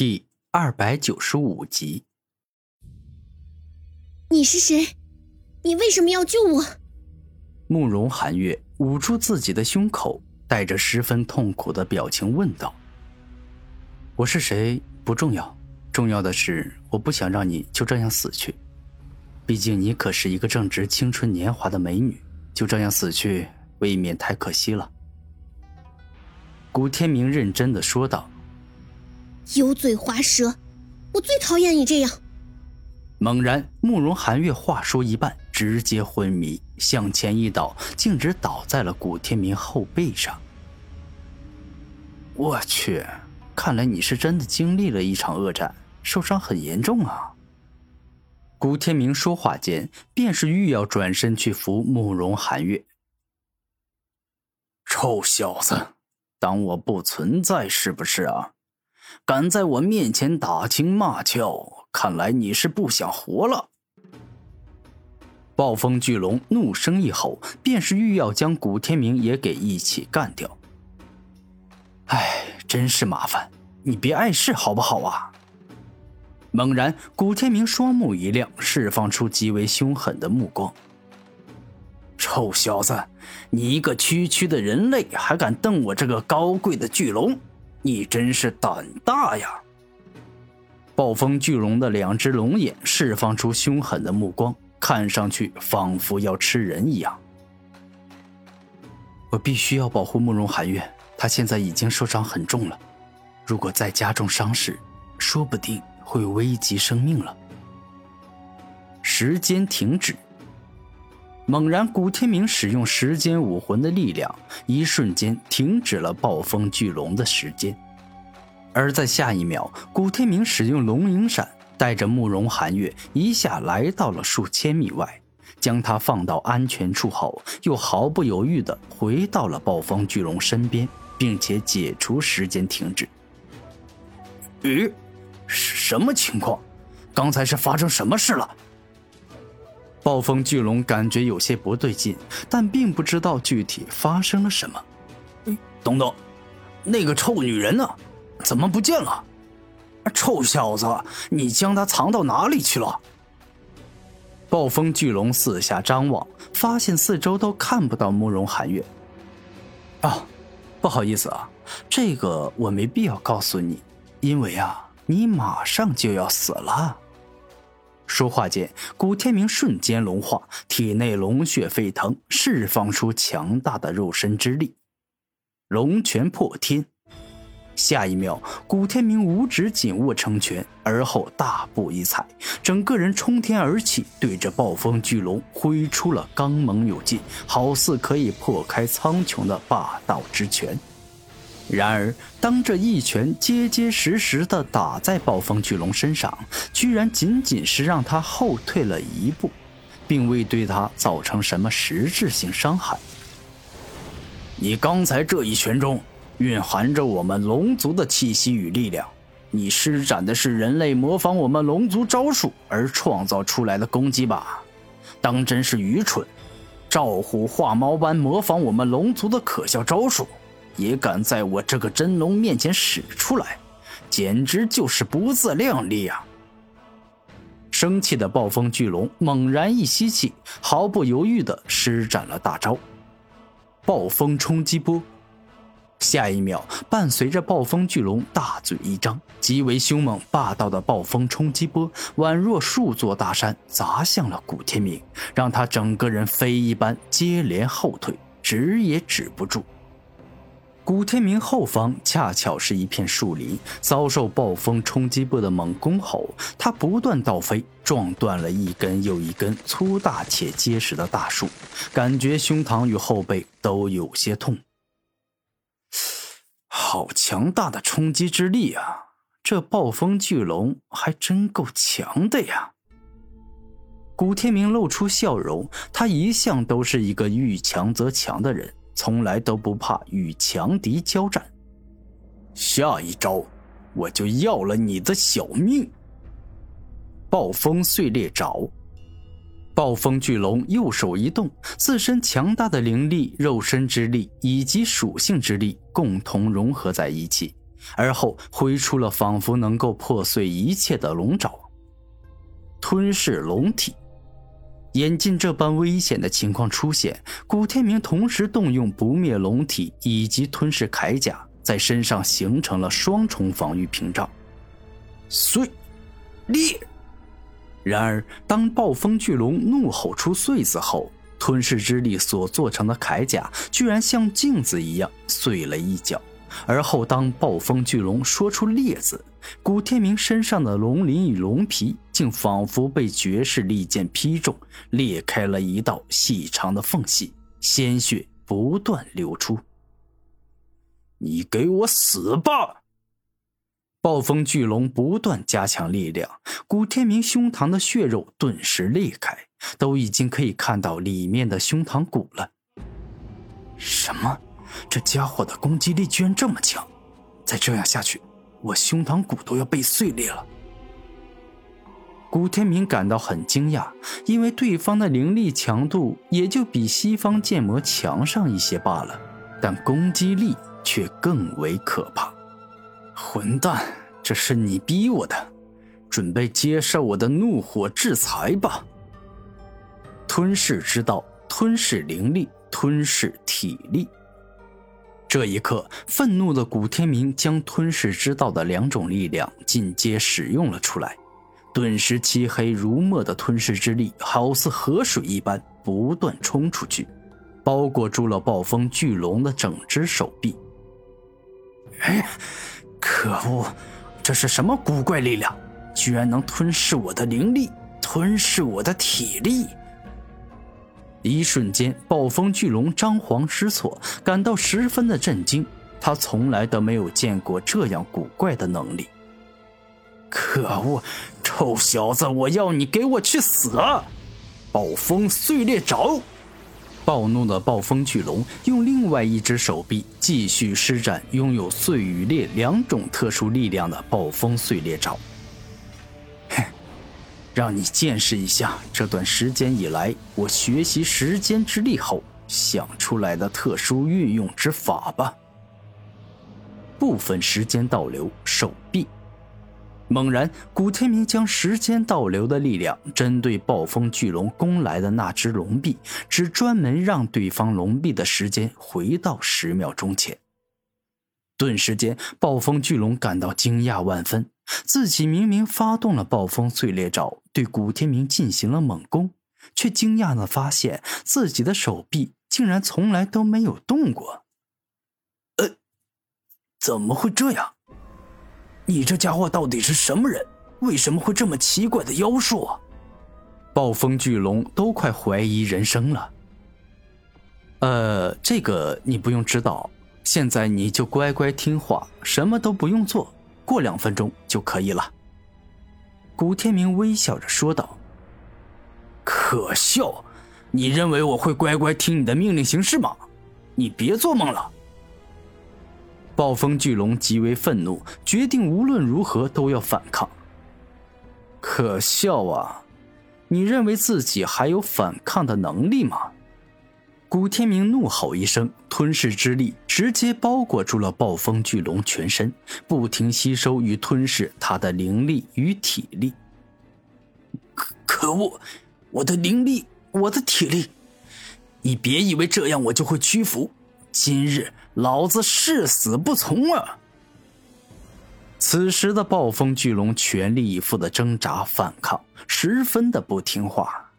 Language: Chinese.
第二百九十五集。你是谁？你为什么要救我？慕容寒月捂住自己的胸口，带着十分痛苦的表情问道：“我是谁不重要，重要的是我不想让你就这样死去。毕竟你可是一个正值青春年华的美女，就这样死去未免太可惜了。”古天明认真的说道。油嘴滑舌，我最讨厌你这样。猛然，慕容寒月话说一半，直接昏迷，向前一倒，径直倒在了古天明后背上。我去，看来你是真的经历了一场恶战，受伤很严重啊。古天明说话间，便是欲要转身去扶慕容寒月。臭小子，当我不存在是不是啊？敢在我面前打情骂俏，看来你是不想活了。暴风巨龙怒声一吼，便是欲要将古天明也给一起干掉。哎，真是麻烦，你别碍事好不好啊？猛然，古天明双目一亮，释放出极为凶狠的目光。臭小子，你一个区区的人类，还敢瞪我这个高贵的巨龙？你真是胆大呀！暴风巨龙的两只龙眼释放出凶狠的目光，看上去仿佛要吃人一样。我必须要保护慕容寒月，他现在已经受伤很重了，如果再加重伤势，说不定会危及生命了。时间停止。猛然，古天明使用时间武魂的力量，一瞬间停止了暴风巨龙的时间。而在下一秒，古天明使用龙影闪，带着慕容寒月一下来到了数千米外，将他放到安全处后，又毫不犹豫地回到了暴风巨龙身边，并且解除时间停止。咦，什么情况？刚才是发生什么事了？暴风巨龙感觉有些不对劲，但并不知道具体发生了什么。东东，那个臭女人呢？怎么不见了？臭小子，你将她藏到哪里去了？暴风巨龙四下张望，发现四周都看不到慕容寒月。啊，不好意思啊，这个我没必要告诉你，因为啊，你马上就要死了。说话间，古天明瞬间龙化，体内龙血沸腾，释放出强大的肉身之力，龙拳破天。下一秒，古天明五指紧握成拳，而后大步一踩，整个人冲天而起，对着暴风巨龙挥出了刚猛有劲，好似可以破开苍穹的霸道之拳。然而，当这一拳结结实实的打在暴风巨龙身上，居然仅仅是让他后退了一步，并未对他造成什么实质性伤害。你刚才这一拳中蕴含着我们龙族的气息与力量，你施展的是人类模仿我们龙族招数而创造出来的攻击吧？当真是愚蠢！照虎画猫般模仿我们龙族的可笑招数。也敢在我这个真龙面前使出来，简直就是不自量力啊！生气的暴风巨龙猛然一吸气，毫不犹豫地施展了大招——暴风冲击波。下一秒，伴随着暴风巨龙大嘴一张，极为凶猛霸道的暴风冲击波宛若数座大山砸向了古天明，让他整个人飞一般接连后退，止也止不住。古天明后方恰巧是一片树林，遭受暴风冲击波的猛攻后，他不断倒飞，撞断了一根又一根粗大且结实的大树，感觉胸膛与后背都有些痛。好强大的冲击之力啊！这暴风巨龙还真够强的呀！古天明露出笑容，他一向都是一个遇强则强的人。从来都不怕与强敌交战，下一招我就要了你的小命！暴风碎裂爪，暴风巨龙右手一动，自身强大的灵力、肉身之力以及属性之力共同融合在一起，而后挥出了仿佛能够破碎一切的龙爪，吞噬龙体。眼见这般危险的情况出现，古天明同时动用不灭龙体以及吞噬铠甲，在身上形成了双重防御屏障。碎，裂。然而，当暴风巨龙怒吼出“碎”字后，吞噬之力所做成的铠甲居然像镜子一样碎了一角。而后，当暴风巨龙说出“裂”字，古天明身上的龙鳞与龙皮竟仿佛被绝世利剑劈中，裂开了一道细长的缝隙，鲜血不断流出。你给我死吧！暴风巨龙不断加强力量，古天明胸膛的血肉顿时裂开，都已经可以看到里面的胸膛骨了。什么？这家伙的攻击力居然这么强！再这样下去，我胸膛骨都要被碎裂了。古天明感到很惊讶，因为对方的灵力强度也就比西方剑魔强上一些罢了，但攻击力却更为可怕。混蛋，这是你逼我的，准备接受我的怒火制裁吧！吞噬之道，吞噬灵力，吞噬体力。这一刻，愤怒的古天明将吞噬之道的两种力量进阶使用了出来，顿时漆黑如墨的吞噬之力好似河水一般不断冲出去，包裹住了暴风巨龙的整只手臂。哎！可恶，这是什么古怪力量？居然能吞噬我的灵力，吞噬我的体力！一瞬间，暴风巨龙张皇失措，感到十分的震惊。他从来都没有见过这样古怪的能力。可恶，臭小子，我要你给我去死！暴风碎裂爪！暴怒的暴风巨龙用另外一只手臂继续施展拥有碎与裂两种特殊力量的暴风碎裂爪。哼，让你见识一下这段时间以来我学习时间之力后想出来的特殊运用之法吧。部分时间倒流手臂。猛然，古天明将时间倒流的力量针对暴风巨龙攻来的那只龙臂，只专门让对方龙臂的时间回到十秒钟前。顿时间，暴风巨龙感到惊讶万分，自己明明发动了暴风碎裂爪，对古天明进行了猛攻，却惊讶的发现自己的手臂竟然从来都没有动过。呃，怎么会这样？你这家伙到底是什么人？为什么会这么奇怪的妖术？啊暴风巨龙都快怀疑人生了。呃，这个你不用知道，现在你就乖乖听话，什么都不用做，过两分钟就可以了。古天明微笑着说道：“可笑，你认为我会乖乖听你的命令行事吗？你别做梦了。”暴风巨龙极为愤怒，决定无论如何都要反抗。可笑啊！你认为自己还有反抗的能力吗？古天明怒吼一声，吞噬之力直接包裹住了暴风巨龙全身，不停吸收与吞噬他的灵力与体力。可可恶！我的灵力，我的体力！你别以为这样我就会屈服！今日。老子誓死不从啊！此时的暴风巨龙全力以赴的挣扎反抗，十分的不听话。